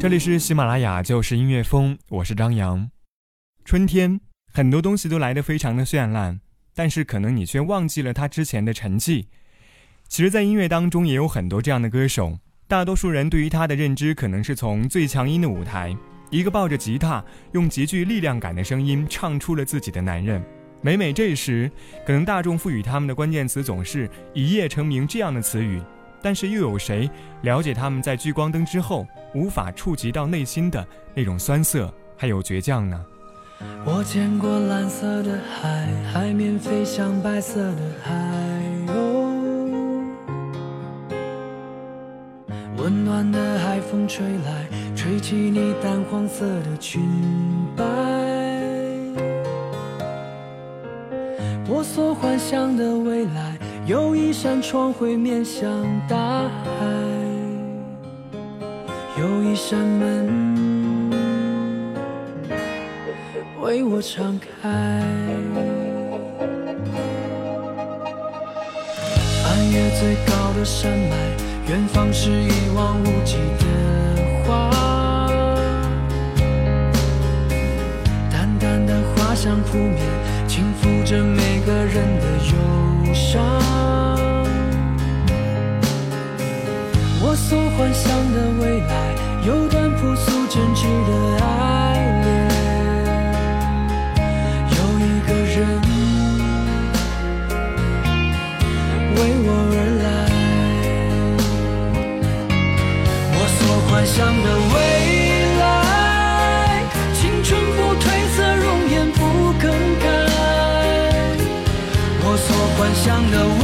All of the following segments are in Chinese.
这里是喜马拉雅，就是音乐风，我是张扬。春天，很多东西都来得非常的绚烂，但是可能你却忘记了它之前的沉寂。其实，在音乐当中也有很多这样的歌手，大多数人对于他的认知可能是从最强音的舞台，一个抱着吉他，用极具力量感的声音唱出了自己的男人。每每这时，可能大众赋予他们的关键词总是一夜成名这样的词语。但是又有谁了解他们在聚光灯之后无法触及到内心的那种酸涩，还有倔强呢？我见过蓝色的海，海面飞向白色的海哦。温暖的海风吹来，吹起你淡黄色的裙摆。我所幻想的未来。有一扇窗会面向大海，有一扇门为我敞开。翻越最高的山脉，远方是一望无际的花，淡淡的花香扑面，轻抚着每个人的忧伤。我所幻想的未来，有段朴素真挚的爱恋，有一个人为我而来。我所幻想的未想的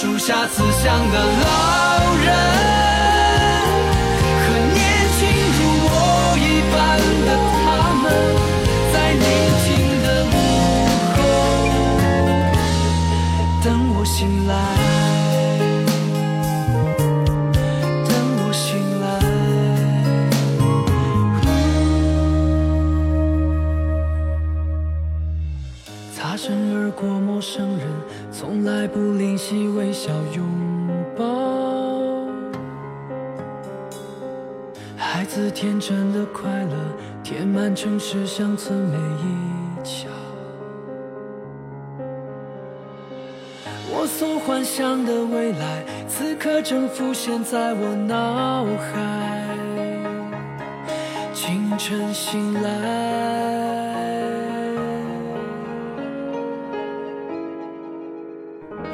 树下慈祥的老人。不吝惜微笑拥抱。孩子天真的快乐，填满城市乡村每一角。我所幻想的未来，此刻正浮现在我脑海。清晨醒来，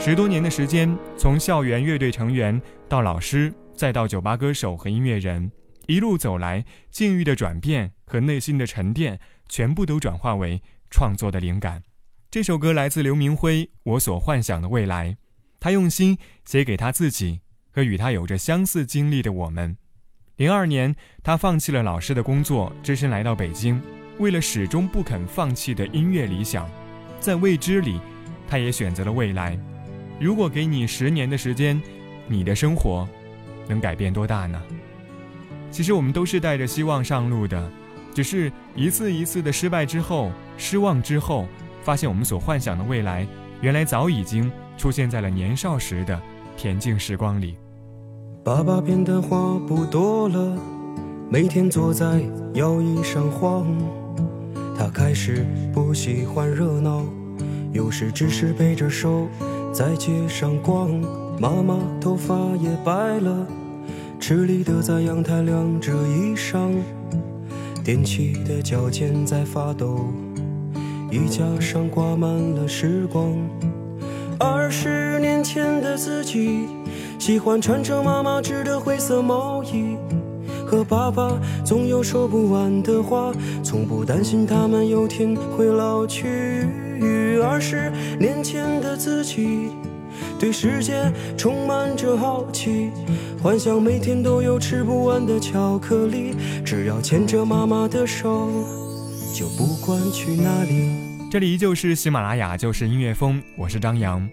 十多年的时间，从校园乐队成员到老师，再到酒吧歌手和音乐人，一路走来，境遇的转变和内心的沉淀，全部都转化为创作的灵感。这首歌来自刘明辉，《我所幻想的未来》，他用心写给他自己和与他有着相似经历的我们。零二年，他放弃了老师的工作，只身来到北京，为了始终不肯放弃的音乐理想，在未知里，他也选择了未来。如果给你十年的时间，你的生活能改变多大呢？其实我们都是带着希望上路的，只是一次一次的失败之后，失望之后。发现我们所幻想的未来，原来早已经出现在了年少时的恬静时光里。爸爸变的话不多了，每天坐在摇椅上晃。他开始不喜欢热闹，有时只是背着手在街上逛。妈妈头发也白了，吃力的在阳台晾着衣裳，踮起的脚尖在发抖。衣架上挂满了时光，二十年前的自己，喜欢穿着妈妈织的灰色毛衣，和爸爸总有说不完的话，从不担心他们有天会老去。与二十年前的自己，对世界充满着好奇，幻想每天都有吃不完的巧克力，只要牵着妈妈的手。就不管去哪里。这里依旧是喜马拉雅，就是音乐风，我是张扬。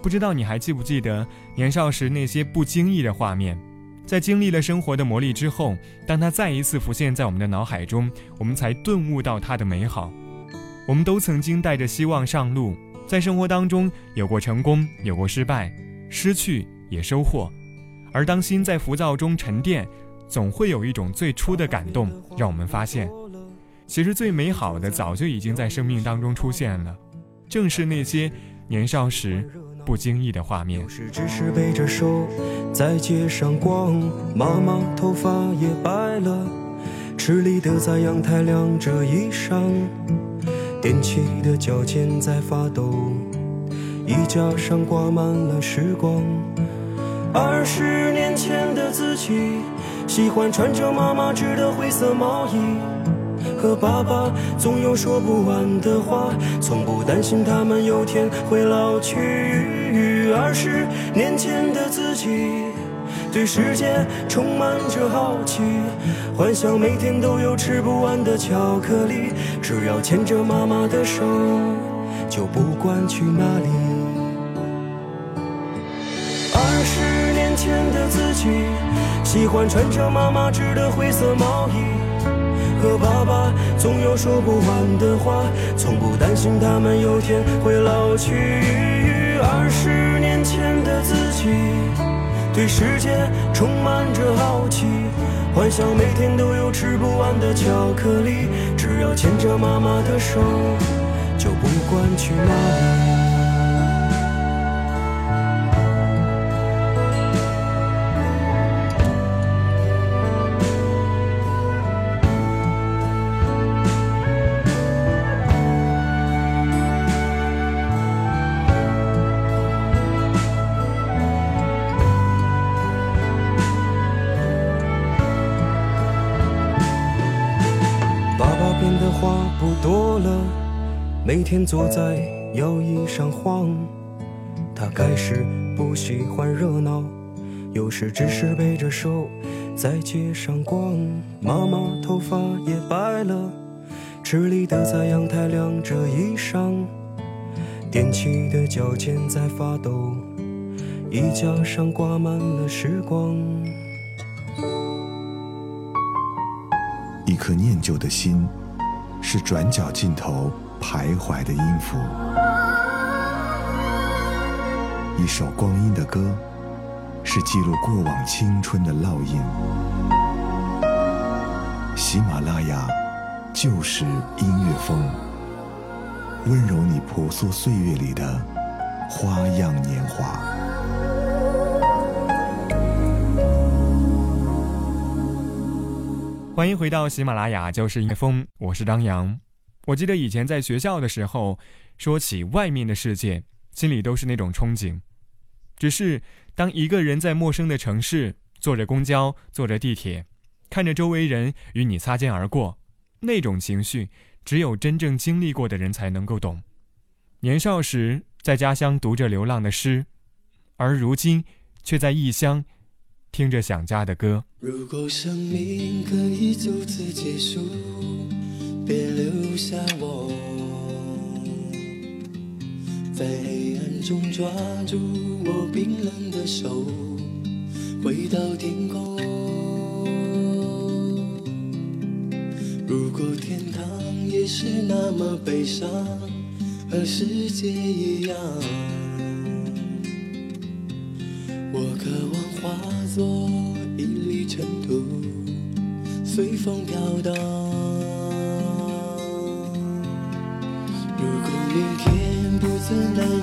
不知道你还记不记得年少时那些不经意的画面？在经历了生活的磨砺之后，当它再一次浮现在我们的脑海中，我们才顿悟到它的美好。我们都曾经带着希望上路，在生活当中有过成功，有过失败，失去也收获。而当心在浮躁中沉淀，总会有一种最初的感动，让我们发现。其实最美好的早就已经在生命当中出现了，正是那些年少时不经意的画面。有时只是背着手在街上逛，妈妈头发也白了，吃力的在阳台晾着衣裳，踮起的脚尖在发抖，衣架上挂满了时光。二十年前的自己，喜欢穿着妈妈织的灰色毛衣。和爸爸总有说不完的话，从不担心他们有天会老去。二十年前的自己，对世界充满着好奇，幻想每天都有吃不完的巧克力，只要牵着妈妈的手，就不管去哪里。二十年前的自己，喜欢穿着妈妈织的灰色毛衣。和爸爸总有说不完的话，从不担心他们有天会老去。二十年前的自己，对世界充满着好奇，幻想每天都有吃不完的巧克力，只要牵着妈妈的手，就不管去哪里。天坐在摇椅上晃，他开始不喜欢热闹，有时只是背着手在街上逛。妈妈头发也白了，吃力的在阳台晾着衣裳，踮起的脚尖在发抖，衣架上挂满了时光。一颗念旧的心，是转角尽头。徘徊的音符。一首光阴的歌，是记录过往青春的烙印。喜马拉雅就是音乐风，温柔你婆娑岁月里的花样年华。欢迎回到喜马拉雅，就是音乐风，我是张扬。我记得以前在学校的时候，说起外面的世界，心里都是那种憧憬。只是当一个人在陌生的城市，坐着公交，坐着地铁。看着周围人与你擦肩而过，那种情绪，只有真正经历过的人才能够懂。年少时在家乡读着流浪的诗，而如今却在异乡听着想家的歌。如果生命可以就此结束，别留下我，在黑暗中抓住我冰冷的手，回到天空。如果天堂也是那么悲伤，和世界一样，我渴望化作一粒尘土，随风飘荡。天不曾难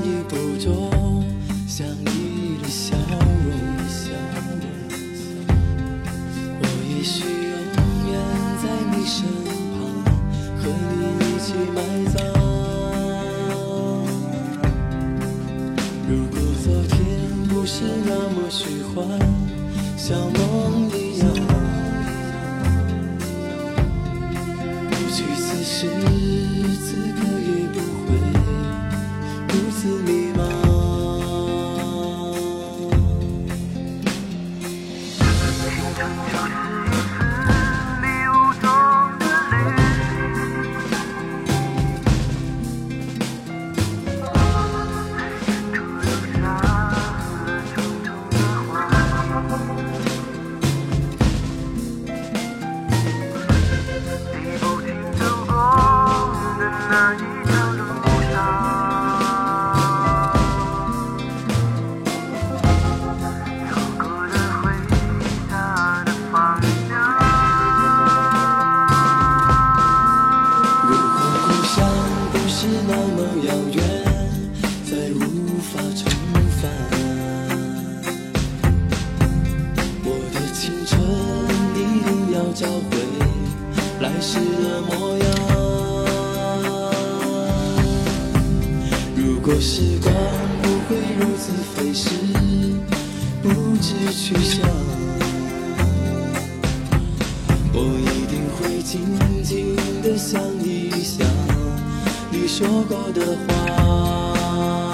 如果时光不会如此飞逝，不知去向。我一定会静静地想一想你说过的话。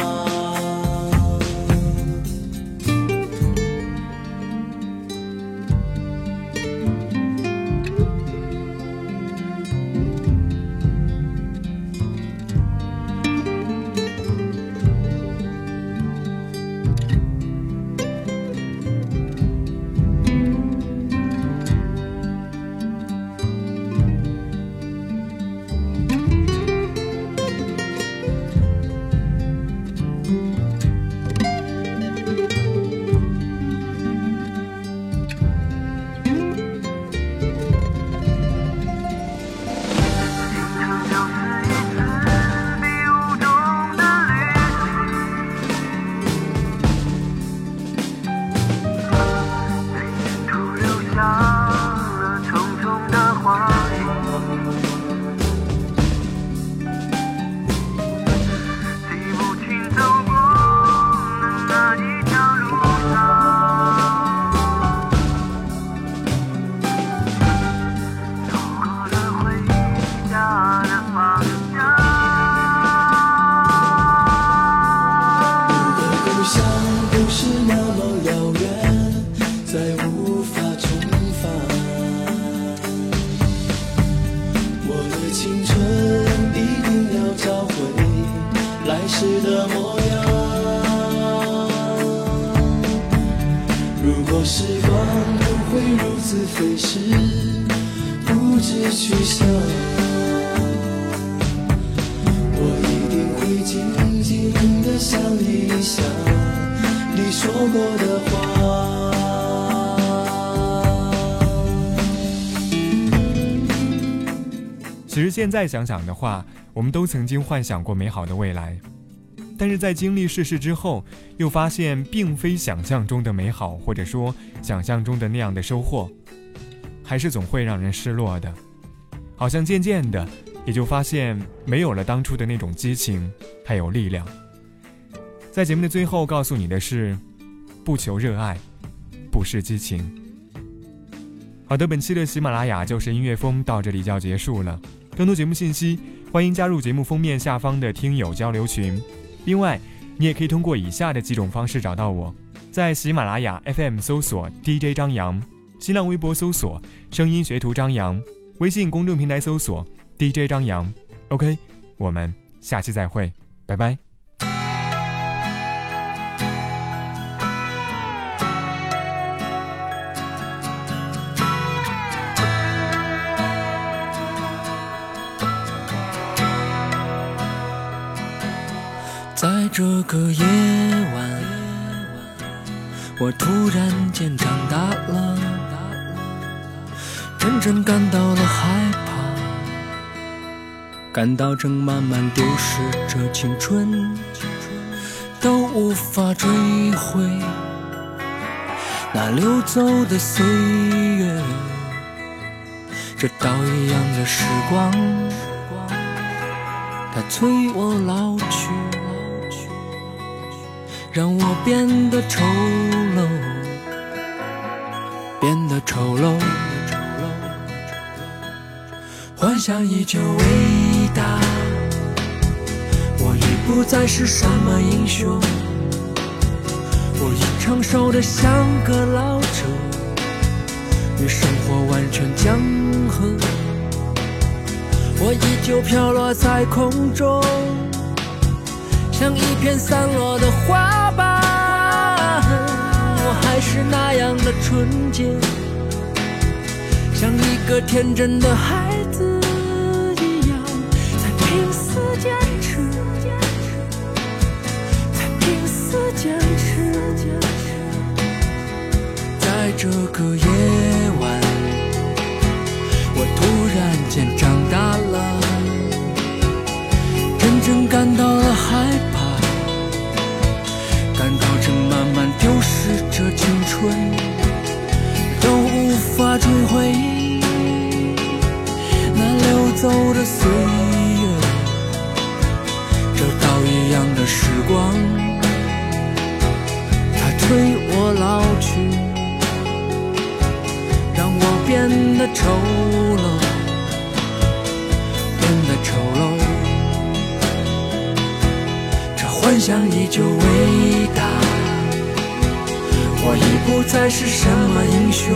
如果时光不会如此飞逝不知去向我一定会静静的想一想你说过的话其实现在想想的话我们都曾经幻想过美好的未来。但是在经历世事之后，又发现并非想象中的美好，或者说想象中的那样的收获，还是总会让人失落的。好像渐渐的，也就发现没有了当初的那种激情，还有力量。在节目的最后，告诉你的是：不求热爱，不失激情。好的，本期的喜马拉雅就是音乐风到这里就要结束了。更多节目信息，欢迎加入节目封面下方的听友交流群。另外，你也可以通过以下的几种方式找到我：在喜马拉雅 FM 搜索 DJ 张扬，新浪微博搜索声音学徒张扬，微信公众平台搜索 DJ 张扬。OK，我们下期再会，拜拜。这个夜晚，我突然间长大了，真正感到了害怕，感到正慢慢丢失着青春，都无法追回那流走的岁月，这刀一样的时光，它催我老去。让我变得丑陋，变得丑陋。幻想依旧伟大，我已不再是什么英雄，我已成熟的像个老者，与生活完全僵和。我依旧飘落在空中。像一片散落的花，还是那样的纯洁，像一个天真的孩子一样，在拼死坚持，在拼死坚持。在这个夜回忆那流走的岁月。这刀一样的时光，它催我老去，让我变得丑陋，变得丑陋。这幻想依旧伟大。我已不再是什么英雄，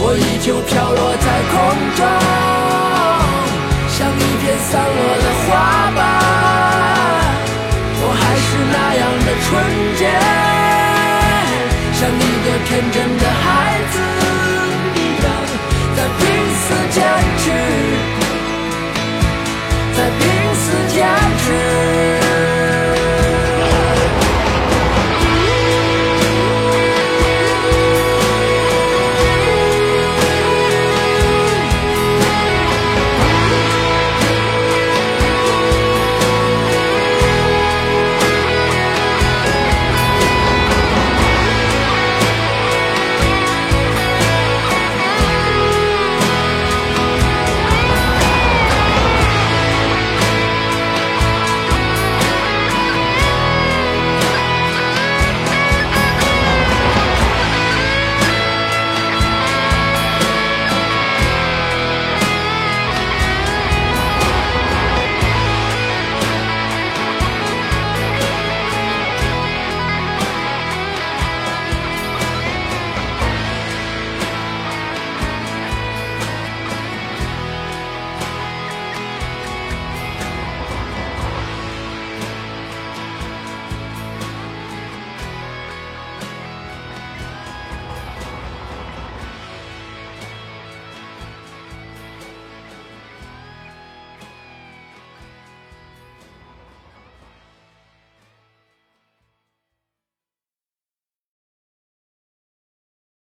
我依旧飘落在空中，像一片散落的花瓣。我还是那样的纯洁，像一个天真的孩子一样，在拼死坚持。在拼。